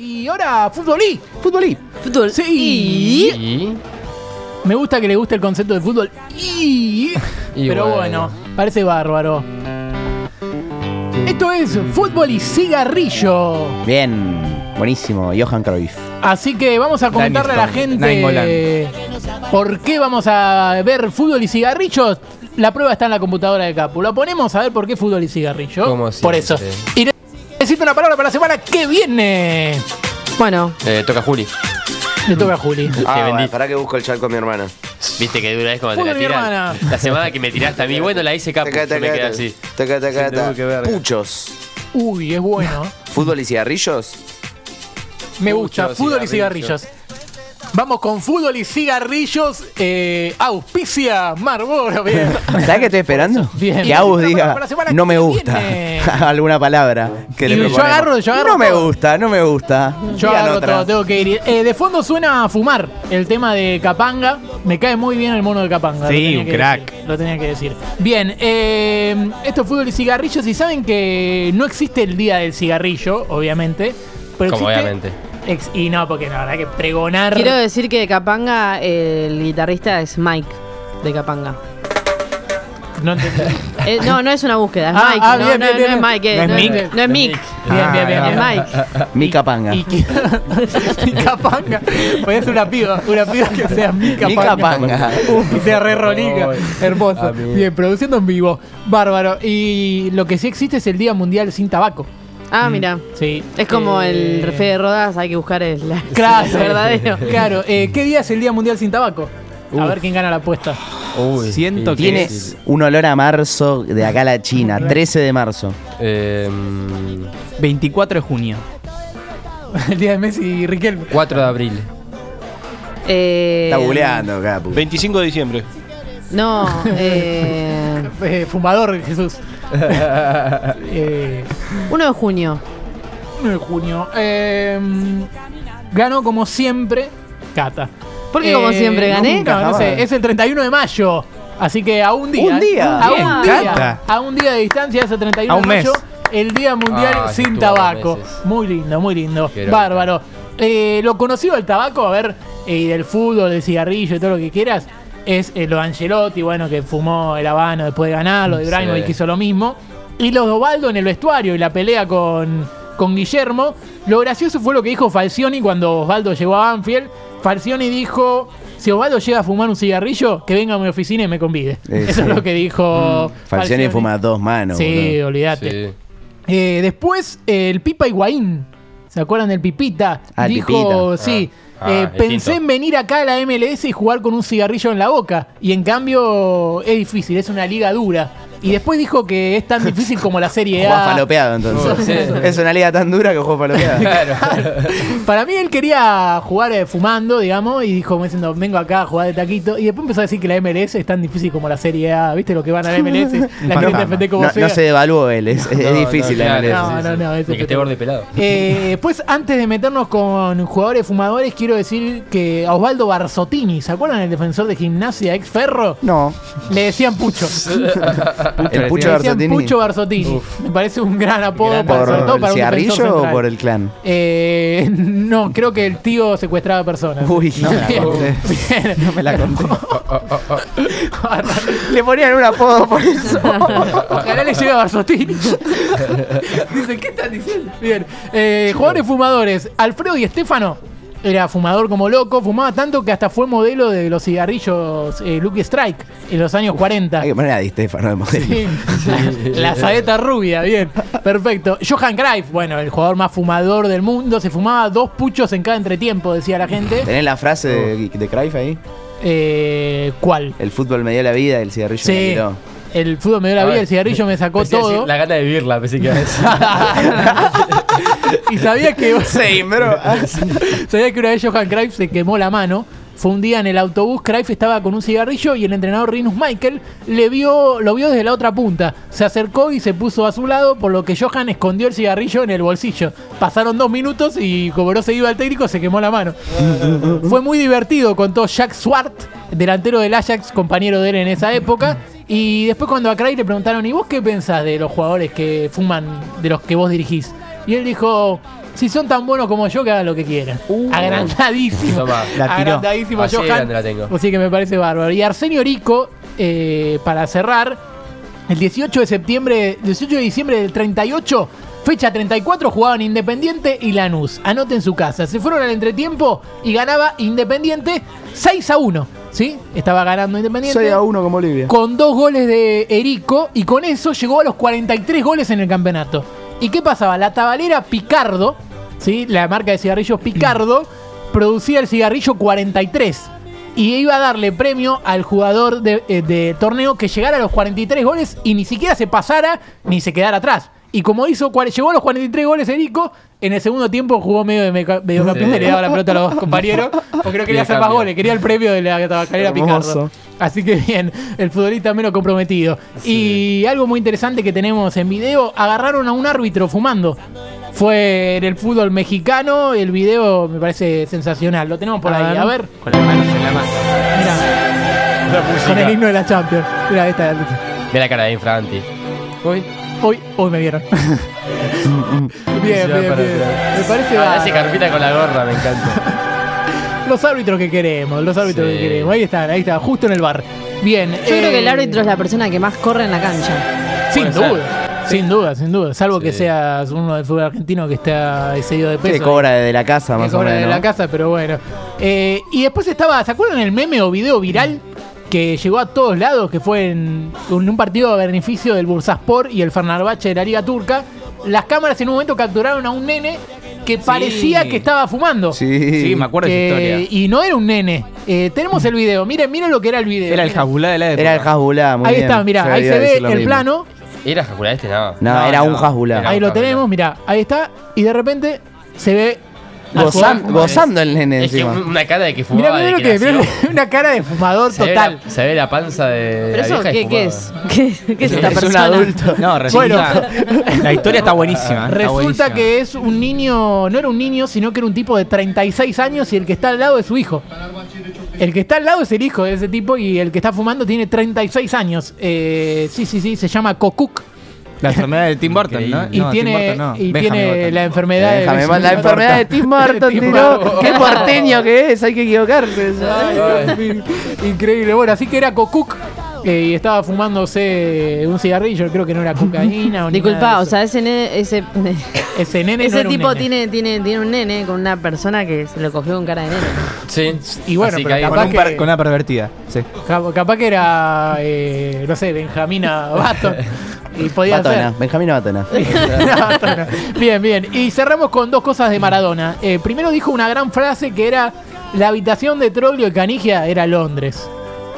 Y ahora, fútbol y. Fútbol y. Fútbol. Sí. Y. Me gusta que le guste el concepto de fútbol y. Y pero bueno. bueno. parece bárbaro. Esto es fútbol y cigarrillo. Bien. Buenísimo. Johan Cruyff. Así que vamos a comentarle a la gente por qué vamos a ver fútbol y cigarrillos. La prueba está en la computadora de Capu. Lo ponemos a ver por qué fútbol y cigarrillo. Por eso. Necesito una palabra para la semana que viene. Bueno, Eh, toca Juli. Le toca a Juli. Ah, vendí. bueno, para que busco el chalco a mi hermana. Viste que dura es como te la mi tiras. La semana que me tiraste a mí, bueno, la hice capo. Taca, Yo me taca, quedé taca. así. Taca, taca, verga. Puchos. Uy, es bueno. ¿Fútbol y cigarrillos? Me gusta. Mucho Fútbol y cigarrillo. cigarrillos. Vamos con fútbol y cigarrillos. Eh, auspicia Marlboro. Bien. ¿Sabes qué estoy esperando? Bien. Que Agus diga, no me gusta. Alguna palabra que Y le yo agarro- yo agarro No me todo. gusta, no me gusta. Yo Digan agarro otra. todo, tengo que ir. Eh, de fondo suena a fumar el tema de Capanga. Me cae muy bien el mono de Capanga. Sí, un que crack. decir, lo tenía que decir. Bien, eh, esto es fútbol y cigarrillos. Y saben que no existe el día del cigarrillo, obviamente. Pero Como existe- obviamente. Ex- y no, porque la verdad que pregonar. quiero decir que de Capanga el guitarrista es Mike de Capanga. No entendí. Eh, no, no es una búsqueda, es Ah, Mike. ah, no, bien, no, bien, no bien, es Mike, eh, No es Mick. no es Mick. Bien, bien, bien, Es. Mike. Mica Panga. Mica Panga. Puede ser una piba. Una piba que sea Mica Mica Panga. Uf, sea re Hermoso. Bien, produciendo en vivo. Bárbaro. Y lo que sí existe es el Día Mundial sin Tabaco. Ah, mira. Sí. Es como Eh, el refe de Rodas, hay que buscar el, la- Claro, el verdadero. Claro. Eh, ¿Qué día es el Día Mundial sin Tabaco? A ver quién gana la apuesta. Uy, Siento que Tiene difícil. un olor a marzo de acá a la China, 13 de marzo. Eh, 24 de junio. El Día de Messi y Riquelme. 4 de abril. Eh, Está buleando, Capu. 25 de diciembre. No, eh, Eh, fumador, Jesús. eh, 1 de junio. 1 de junio. Eh, ganó como siempre Cata. ¿Por qué como siempre gané? No, no sé, es el 31 de mayo. Así que a un día. Un día. A un día. Cata. A un día de distancia, ese 31 A un de mayo. mes. El Día Mundial Ah, sin tabaco. Muy lindo, muy lindo. Bárbaro. Eh, lo conocido del tabaco, a ver, eh, y del fútbol, del cigarrillo y todo lo que quieras, es eh, lo de Angelotti, bueno, que fumó el habano después de ganar, lo de Ibrahimovic Sí. que hizo lo mismo. Y los de Ovaldo en el vestuario y la pelea con, con Guillermo. Lo gracioso fue lo que dijo Falcioni cuando Osvaldo llegó a Banfield. Falcioni dijo, si Osvaldo llega a fumar un cigarrillo, que venga a mi oficina y me convide. Eh, Eso sí. es lo que dijo Falcioni fuma dos manos. Sí, boludo. olvídate. Sí. Eh, después, eh, el Pipa Higuaín. ¿Se acuerdan del Pipita? Ah, el Dijo, Pipita. sí. Ah, eh, ah, pensé en venir acá a la MLS y jugar con un cigarrillo en la boca. Y en cambio es difícil, es una liga dura. Y después dijo que es tan difícil como la Serie Juega A. falopeado entonces. Sí. Es una liga tan dura que juega falopeado. Claro. Para mí él quería jugar eh, fumando, digamos, y dijo, me diciendo, vengo acá a jugar de taquito. Y después empezó a decir que la MLS es tan difícil como la Serie A. ¿Viste lo que van a la MLS? La Panorama. gente defende como No, sea. no se devaluó él, es, es No, difícil no, la MLS. No, no, no, es Ni que esté y pelado. Eh, pues antes de meternos con jugadores fumadores, quiero decir que a Osvaldo Barzottini, ¿se acuerdan el defensor de gimnasia ex Ferro? No, Le decían Pucho. El Pucho Barzottini. Me parece un gran apodo Gran para, ¿Por sobre todo para un cigarrillo o por el clan? Eh, no, creo que el tío secuestraba personas. Uy, no me la conté. bien. No me la conté. Le ponían un apodo por eso. Ojalá le llegue a Barzottini. Dicen, ¿qué están diciendo? Bien. Eh, jugadores fumadores. Alfredo y Estefano. Era fumador como loco, fumaba tanto que hasta fue modelo de los cigarrillos eh, Lucky Strike en los años 40. Hay que poner a Di Stefano de modelo. Sí. La saeta rubia, bien. Perfecto. Johan Cruyff, bueno, el jugador más fumador del mundo, se fumaba dos puchos en cada entretiempo, decía la gente. ¿Tenés la frase de, de Cruyff ahí? Eh, ¿Cuál? El fútbol me dio la vida, el cigarrillo me Sí. quitó. El fútbol me dio la vida, el cigarrillo me sacó Pensé decir todo. La gana de vivirla, pensé que decir. y sabía que Sí, bro. sabía que una vez Johan Cruyff se quemó la mano. Fue un día en el autobús, Cruyff estaba con un cigarrillo y el entrenador Rinus Michael le vio, lo vio desde la otra punta. Se acercó y se puso a su lado, por lo que Johan escondió el cigarrillo en el bolsillo. Pasaron dos minutos y como no se iba el técnico, se quemó la mano. Fue muy divertido, contó Jack Swart, delantero del Ajax, compañero de él en esa época. Y después cuando a Craig le preguntaron, ¿y vos qué pensás de los jugadores que fuman, de los que vos dirigís? Y él dijo, Si son tan buenos como yo, que hagan lo que quieran. Agrandadísimo. Toma. La tiró. Agrandadísimo Así de Johan. grande la tengo. Así que me parece bárbaro. Y Arsenio Rico, eh, para cerrar, el 18 de septiembre, 18 de diciembre del 38, fecha 34, jugaban Independiente y Lanús. Anoten en su casa. Se fueron al entretiempo y ganaba Independiente 6 a 1. ¿Sí? Estaba ganando Independiente. 6 a 1 como Bolivia. Con dos goles de Erico y con eso llegó a los 43 goles en el campeonato. ¿Y qué pasaba? La tabalera Picardo, ¿sí? la marca de cigarrillos Picardo, producía el cigarrillo 43 y iba a darle premio al jugador de, eh, de torneo que llegara a los 43 goles y ni siquiera se pasara ni se quedara atrás. Y como hizo, llegó a los 43 goles Erico, en el segundo tiempo jugó medio de mediocampista y le daba la pelota a los compañeros porque no quería de hacer más goles, quería el premio de la tabacalera Picardo. Así que bien, el futbolista menos comprometido. Y algo muy interesante que tenemos en video, agarraron a un árbitro fumando. Fue en el fútbol mexicano, el video me parece sensacional. Lo tenemos por ahí, a ver. Con las manos en la masa. Mira, La con el himno de la Champions. Mira, esta. Ve la cara de Infranti. Uy. Hoy, hoy me vieron. bien, bien, bien. Me parece Ah, hace carpita con la gorra, me encanta. Los árbitros que queremos, los árbitros Sí. que queremos. Ahí están, ahí está, justo en el bar. Bien. Yo creo que el eh, árbitro es la persona que más corre en la cancha. Sin Puede ser. duda, sin duda, sin duda. Salvo que Sí. seas uno del fútbol argentino que está excedido de peso. Que cobra desde la casa, que más o cobra de menos. la casa, pero bueno. Eh, y después estaba, ¿se acuerdan el meme o video viral que llegó a todos lados? Que fue en, en un partido a beneficio del Bursaspor y el Fenerbahce de la Liga Turca. Las cámaras en un momento capturaron a un nene que parecía que estaba fumando. Sí. Sí, me acuerdo de esa historia. y no era un nene. Eh, tenemos el video. Miren, miren lo que era el video. Era el jabulá de la época. Era el Hasbulá, muy Ahí bien. está, mirá, ahí se ve el mismo. plano. ¿Era Jacula este? No. No, No, era no. un Hasbulá. Era Ahí lo tenemos, mirá, ahí está. Y de repente se ve. Gozan- Mirá, gozando el nene Es que encima. una cara de que fumaba mirá de lo que que nació. mirá una cara de fumador Se ve total. la- Se ve la panza de ¿Pero la eso vieja qué, qué es? ¿Qué, qué es esta Es un persona? adulto. No, resulta. la historia está buenísima. está Resulta buenísima. que es un niño, no era un niño, sino que era un tipo de 36 años y el que está al lado es su hijo. El que está al lado es el hijo de ese tipo y el que está fumando tiene 36 años. Eh, sí, sí, sí, se llama Kokuk. La enfermedad de Tim Burton, ¿no? Y No, Tim tiene, Burton no. y Benjamin tiene la enfermedad de Benjamin la enfermedad de. Tim Burton, Tim tiró. Qué porteño que es, hay que equivocarse. Ay, Increíble. Bueno, así que era Kokuk eh, y estaba fumándose un cigarrillo. Creo que no era cocaína o Disculpa, o sea, ese nene, ese, ese nene no ese era un tipo nene. tiene, tiene, tiene un nene con una persona que se lo cogió con cara de nene. Sí. Y bueno, Así pero que ahí- capaz Con, un que- con una pervertida. Sí. Capaz que era, eh, no sé, Benjamina Baton. Y podía Batona, ser. Benjamín Batona. Batona. bien, bien. Y cerramos con dos cosas de Maradona. Eh, primero dijo una gran frase que era: La habitación de Troglio y Canigia era Londres.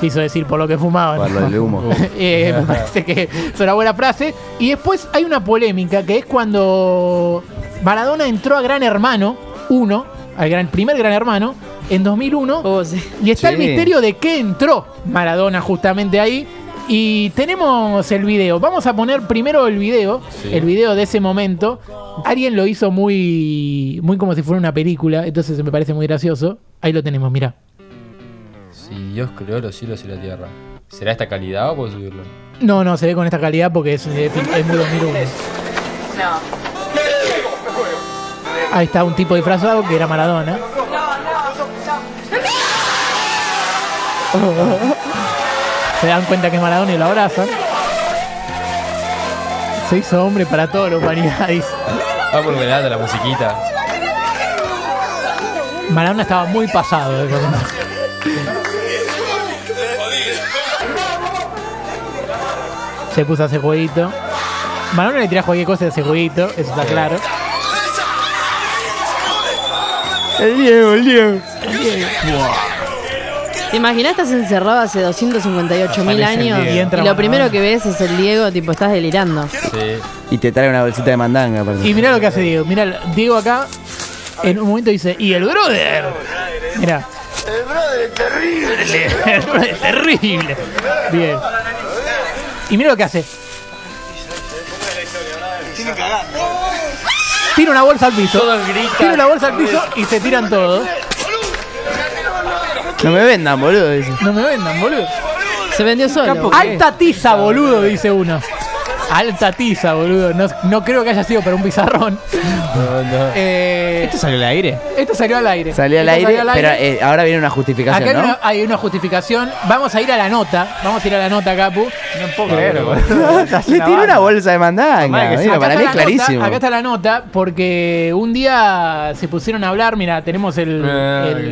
Quiso decir por lo que fumaban. Por lo del humo. Eh, me parece que es una buena frase. Y después hay una polémica que es cuando Maradona entró a Gran Hermano 1, al gran, primer Gran Hermano, en 2001. Oh, sí. Y está el misterio de qué entró Maradona justamente ahí. Y tenemos el video. Vamos a poner primero el video, Sí. el video de ese momento. Alguien lo hizo muy, muy como si fuera una película, entonces me parece muy gracioso. Ahí lo tenemos, mira. Si Dios creó los cielos y la tierra. ¿Será esta calidad o puedo subirlo? No, no, se ve con esta calidad porque es, es, es muy 2001. Ahí está un tipo disfrazado que era Maradona. Se dan cuenta que es Maradona y lo abrazan. Se hizo hombre para toda la humanidad. Va por velando la musiquita. Maradona estaba muy pasado. de cosas. Se puso a hacer jueguito. Maradona le tira cualquier cosa de ese jueguito, eso está claro. El Diego, el Diego. ¿Te imaginas? Estás encerrado hace 258 mil años y, Y entra lo primero que ves es el Diego, tipo, estás delirando. Sí. Y te trae una bolsita de mandanga. aparte. Y mirá lo que hace Diego. Mirá, Diego acá en un momento dice, y el brother. Mirá. El brother es terrible. El brother es terrible. Bien. Y mira lo que hace. Tira una bolsa al piso. Todos gritan. Tira una bolsa al piso y se tiran todos. No me vendan, boludo. dice. No me vendan, boludo. Se vendió solo. Alta tiza, boludo, dice uno. Alta tiza, boludo. No, no creo que haya sido para un pizarrón. No, no. Eh, ¿Esto salió al aire? esto salió al aire. Salió al Esto aire, pero eh, ahora viene una justificación, Acá hay, ¿no? una, hay una justificación. Vamos a ir a la nota. Vamos a ir a la nota, Capu. No puedo creer, boludo. Le tiró una bolsa de mandanga. Mira, para está mí la es clarísimo. Nota, acá está la nota porque un día se pusieron a hablar. Mira, tenemos el.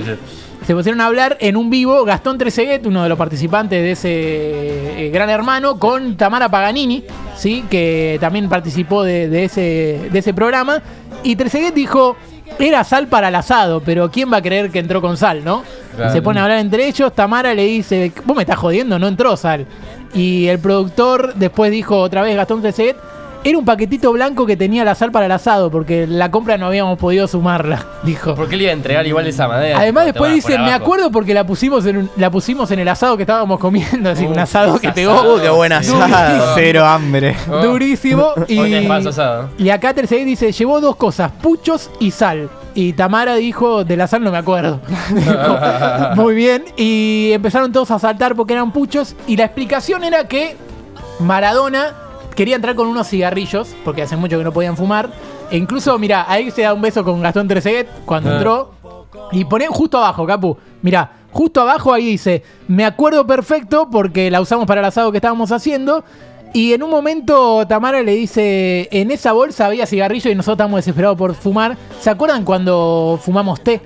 Sí. Se pusieron a hablar en un vivo Gastón Trezeguet, uno de los participantes de ese eh, Gran Hermano, con Tamara Paganini, ¿sí? que también participó de, de ese, de ese programa. Y Trezeguet dijo, era sal para el asado, pero ¿quién va a creer que entró con sal, no? Claro. Se pone a hablar entre ellos, Tamara le dice, vos me estás jodiendo, no entró sal. Y el productor después dijo otra vez, Gastón Trezeguet, era un paquetito blanco que tenía la sal para el asado, porque la compra no habíamos podido sumarla, dijo. ¿Por qué le iba a entregar igual esa manera? Además después dice, me abajo"? acuerdo porque la pusimos en un- la pusimos en el asado que estábamos comiendo, así Uh, un asado que pegó asado. Uh, qué buen asado. Cero hambre. Oh. durísimo y, Hoy tenés falso asado. y acá Tercey dice, llevó dos cosas, puchos y sal. Y Tamara dijo, de la sal no me acuerdo. Dijo, Muy bien. Y empezaron todos a saltar porque eran puchos. Y la explicación era que Maradona quería entrar con unos cigarrillos, porque hace mucho que no podían fumar. E incluso, mira, ahí se da un beso con Gastón Trezeguet cuando Ah. entró. Y ponen justo abajo, Capu. Mira, justo abajo ahí dice, me acuerdo perfecto porque la usamos para el asado que estábamos haciendo. Y en un momento Tamara le dice, en esa bolsa había cigarrillo y nosotros estábamos desesperados por fumar. ¿Se acuerdan cuando fumamos té?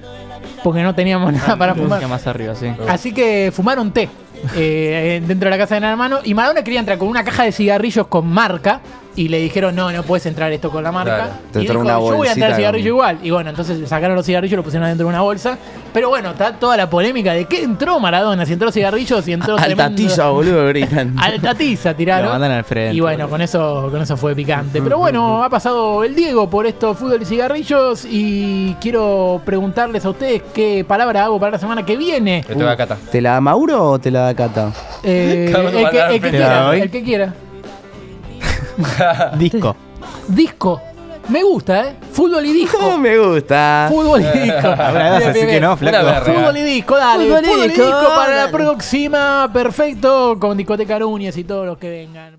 Porque no teníamos nada para fumar. más arriba, sí. Así que fumaron té eh, dentro de la casa de Gran Hermano. Y Maradona quería entrar con una caja de cigarrillos con marca. Y le dijeron, no, no puedes entrar esto con la marca. Claro. Te y dijo, una yo voy a entrar bolsita cigarrillo con- igual. Y bueno, entonces sacaron los cigarrillos y lo pusieron adentro de una bolsa. Pero bueno, está toda la polémica de qué entró Maradona. Si entró cigarrillos, si entró Alta tiza, boludo, gritan. Alta tiza tiraron. Lo mandan al frente. Y bueno, con eso, con eso fue picante. Pero bueno, ha pasado el Diego por esto, fútbol y cigarrillos. Y quiero preguntarles a ustedes qué palabra hago para la semana que viene. Te a catar. ¿Te la da Mauro o te la da Cata? Eh, el, que, el quiera, el que quiera. Disco. Disco. Me gusta, ¿eh? Fútbol y disco. Me gusta. Fútbol y disco. Ahora vas Bien, a decir bien, que no, flaco. Una verga. Fútbol y disco, dale. Fútbol y disco, para la próxima. Perfecto. Con discoteca Núñez y todos los que vengan.